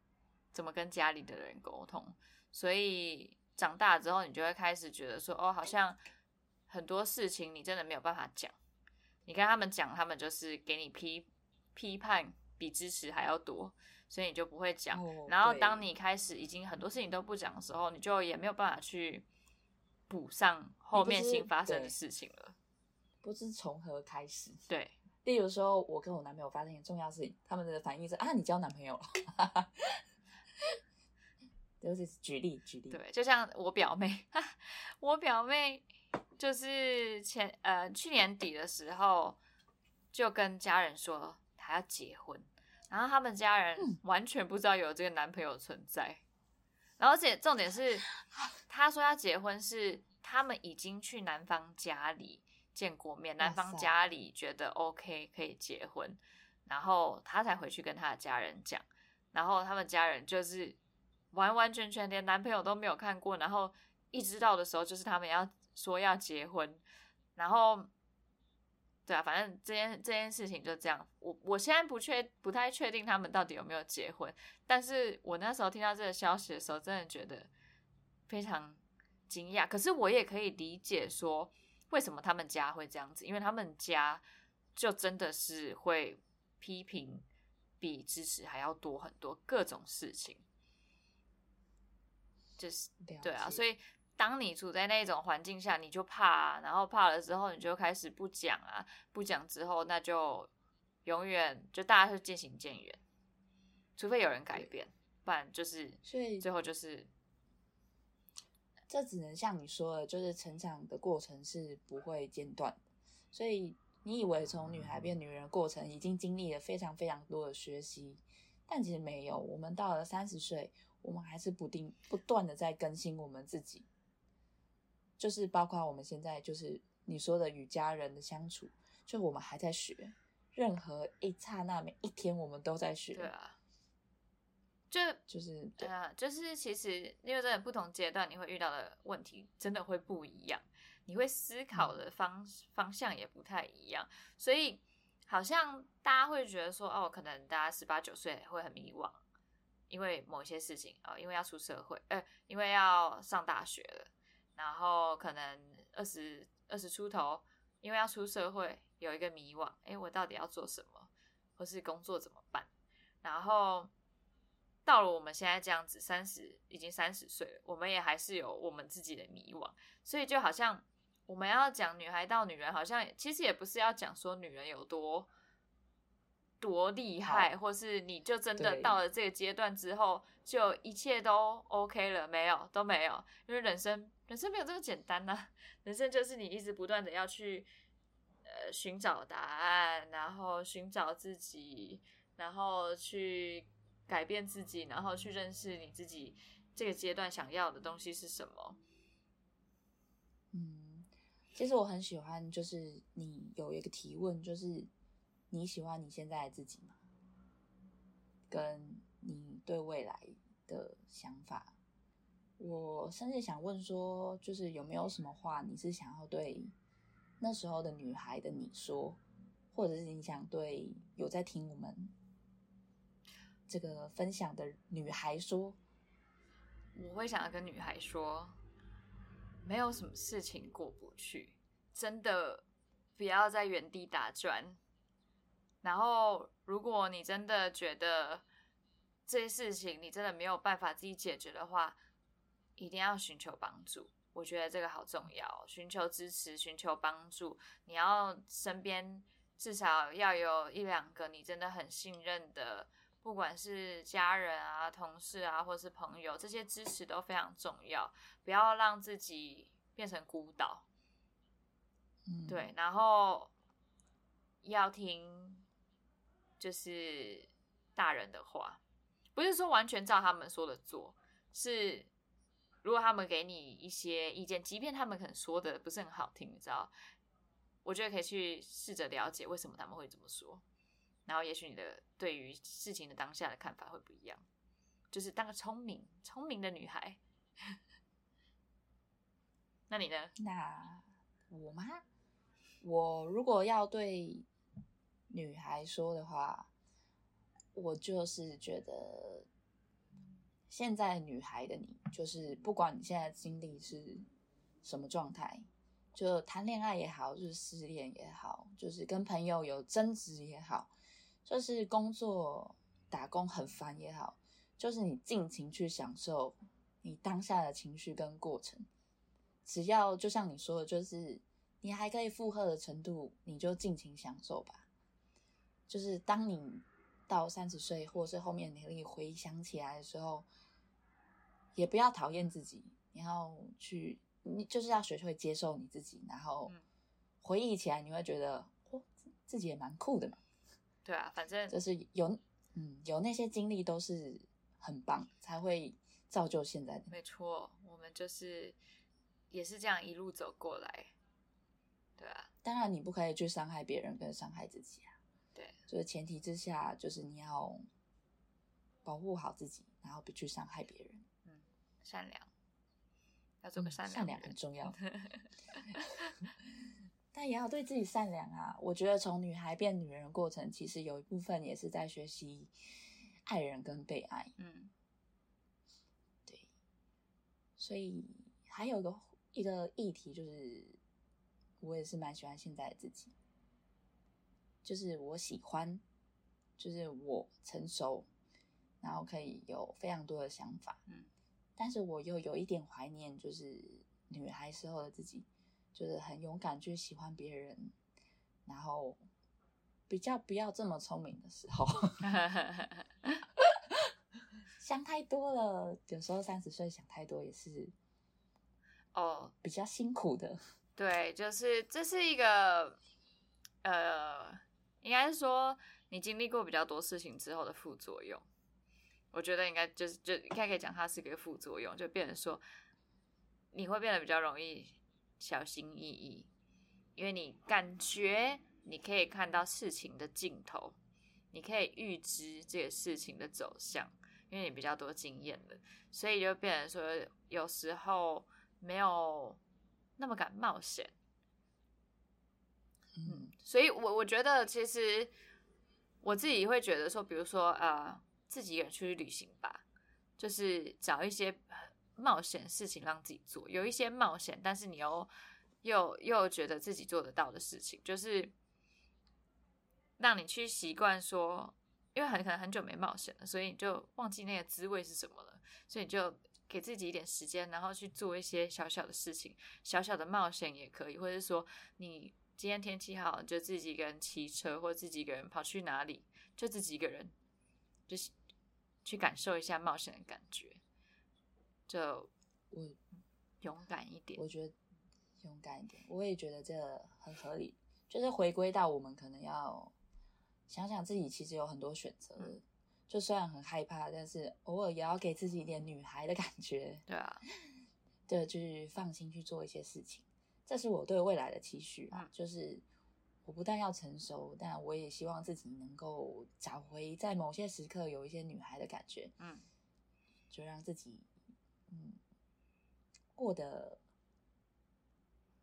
怎么跟家里的人沟通，所以长大之后，你就会开始觉得说，哦，好像很多事情你真的没有办法讲。你跟他们讲，他们就是给你批批判比支持还要多，所以你就不会讲。然后当你开始已经很多事情都不讲的时候，你就也没有办法去补上后面新发生的事情了。
不知从何开始。
对。
例如说，我跟我男朋友发生一件重要事情，他们的反应是啊，你交男朋友了。就是举例举例，
对，就像我表妹，我表妹就是前呃去年底的时候就跟家人说她要结婚，然后他们家人完全不知道有这个男朋友存在，然后而且重点是，他说要结婚是他们已经去男方家里。见过面，男方家里觉得 OK 可以结婚，然后他才回去跟他的家人讲，然后他们家人就是完完全全连男朋友都没有看过，然后一知道的时候就是他们要说要结婚，然后对啊，反正这件这件事情就这样。我我现在不确不太确定他们到底有没有结婚，但是我那时候听到这个消息的时候，真的觉得非常惊讶。可是我也可以理解说。为什么他们家会这样子？因为他们家就真的是会批评比支持还要多很多各种事情，就是对啊。所以当你处在那种环境下，你就怕，然后怕了之后，你就开始不讲啊，不讲之后，那就永远就大家是渐行渐远，除非有人改变，不然就是所以最后就是。
这只能像你说的，就是成长的过程是不会间断的。所以你以为从女孩变女人过程已经经历了非常非常多的学习，但其实没有。我们到了三十岁，我们还是不定不断的在更新我们自己，就是包括我们现在就是你说的与家人的相处，就我们还在学，任何一刹那每一天我们都在学。
对啊。就
就是
对啊，就是其实因为在不同阶段，你会遇到的问题真的会不一样，你会思考的方方向也不太一样，所以好像大家会觉得说，哦，可能大家十八九岁会很迷惘，因为某一些事情啊，因为要出社会，呃，因为要上大学了，然后可能二十二十出头，因为要出社会，有一个迷惘，哎，我到底要做什么，或是工作怎么办，然后。到了我们现在这样子，三十已经三十岁了，我们也还是有我们自己的迷惘，所以就好像我们要讲女孩到女人，好像其实也不是要讲说女人有多多厉害，或是你就真的到了这个阶段之后，就一切都 OK 了，没有都没有，因为人生人生没有这么简单呐，人生就是你一直不断的要去呃寻找答案，然后寻找自己，然后去。改变自己，然后去认识你自己，这个阶段想要的东西是什么？
嗯，其实我很喜欢，就是你有一个提问，就是你喜欢你现在的自己吗？跟你对未来的想法，我甚至想问说，就是有没有什么话你是想要对那时候的女孩的你说，或者是你想对有在听我们这个分享的女孩说？
我会想要跟女孩说，没有什么事情过不去，真的不要在原地打转。然后，如果你真的觉得这些事情你真的没有办法自己解决的话，一定要寻求帮助。我觉得这个好重要，寻求支持，寻求帮助。你要身边至少要有一两个你真的很信任的。不管是家人啊、同事啊，或是朋友，这些支持都非常重要。不要让自己变成孤岛。
嗯，
对，然后要听就是大人的话，不是说完全照他们说的做。是如果他们给你一些意见，即便他们可能说的不是很好听，你知道，我觉得可以去试着了解为什么他们会这么说。然后，也许你的对于事情的当下的看法会不一样，就是当个聪明、聪明的女孩。那你呢？
那我吗？我如果要对女孩说的话，我就是觉得现在女孩的你，就是不管你现在经历是什么状态，就谈恋爱也好，就是失恋也好，就是跟朋友有争执也好。就是工作打工很烦也好，就是你尽情去享受你当下的情绪跟过程。只要就像你说的，就是你还可以负荷的程度，你就尽情享受吧。就是当你到三十岁，或是后面你可以回想起来的时候，也不要讨厌自己，你要去，你就是要学会接受你自己，然后回忆起来，你会觉得哦，自己也蛮酷的嘛。
对啊，反正
就是有，嗯，有那些经历都是很棒，才会造就现在的。
没错，我们就是也是这样一路走过来。对啊，
当然你不可以去伤害别人跟伤害自己啊。
对，
就是前提之下，就是你要保护好自己，然后不去伤害别人。
嗯，善良，要做个善良，
善良很重要。但也要对自己善良啊！我觉得从女孩变女人的过程，其实有一部分也是在学习爱人跟被爱。
嗯，
对。所以还有一个一个议题，就是我也是蛮喜欢现在的自己，就是我喜欢，就是我成熟，然后可以有非常多的想法。
嗯，
但是我又有一点怀念，就是女孩时候的自己。就是很勇敢去喜欢别人，然后比较不要这么聪明的时候，想太多了。有时候三十岁想太多也是
哦，
比较辛苦的。
对，就是这是一个呃，应该是说你经历过比较多事情之后的副作用。我觉得应该就是就应该可以讲它是一个副作用，就变成说你会变得比较容易。小心翼翼，因为你感觉你可以看到事情的尽头，你可以预知这个事情的走向，因为你比较多经验了，所以就变成说有时候没有那么敢冒险。所以我我觉得其实我自己会觉得说，比如说呃，自己一个人出去旅行吧，就是找一些。冒险事情让自己做，有一些冒险，但是你又又又觉得自己做得到的事情，就是让你去习惯说，因为很可能很久没冒险了，所以你就忘记那个滋味是什么了，所以你就给自己一点时间，然后去做一些小小的事情，小小的冒险也可以，或者说你今天天气好，就自己一个人骑车，或者自己一个人跑去哪里，就自己一个人，就是去感受一下冒险的感觉。就
我
勇敢一点，
我觉得勇敢一点，我也觉得这很合理。就是回归到我们可能要想想自己，其实有很多选择。就虽然很害怕，但是偶尔也要给自己一点女孩的感觉。
对啊，
对，就是放心去做一些事情。这是我对未来的期许啊。就是我不但要成熟，但我也希望自己能够找回在某些时刻有一些女孩的感觉。
嗯，
就让自己。嗯，过得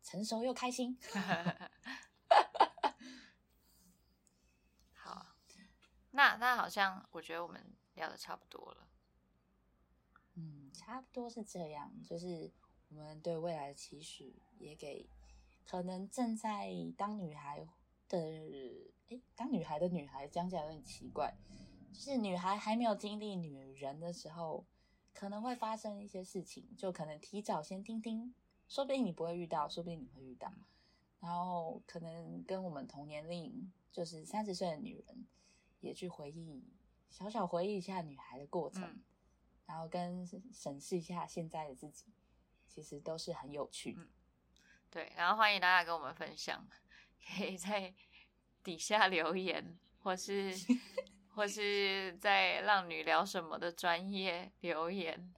成熟又开心。
好，那那好像我觉得我们聊的差不多了。
嗯，差不多是这样，就是我们对未来的期许，也给可能正在当女孩的，诶，当女孩的女孩讲起来有点奇怪，就是女孩还没有经历女人的时候，可能会发生一些事情，就可能提早先听听，说不定你不会遇到，说不定你会遇到，然后可能跟我们同年龄，就是三十岁的女人，也去回忆，小小回忆一下女孩的过程。
嗯
然后跟审视一下现在的自己，其实都是很有趣的。
对，然后欢迎大家跟我们分享，可以在底下留言，或是 或是在浪女聊什么的专业留言。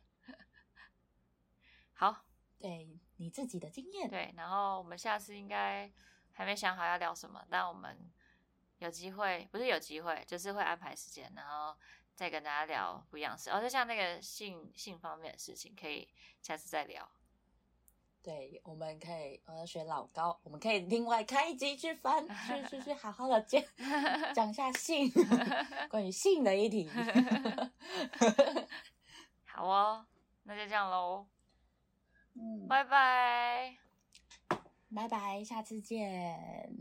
好，
对你自己的经验，
对，然后我们下次应该还没想好要聊什么，但我们有机会，不是有机会，就是会安排时间，然后再跟大家聊不一样的事。哦，就像那个性性方面的事情，可以下次再聊。
对，我们可以我要学老高，我们可以另外开一集去翻，去去去好好的讲 讲一下性，关于性的议题。
好哦，那就这样喽，
嗯，
拜拜。
拜拜，下次见。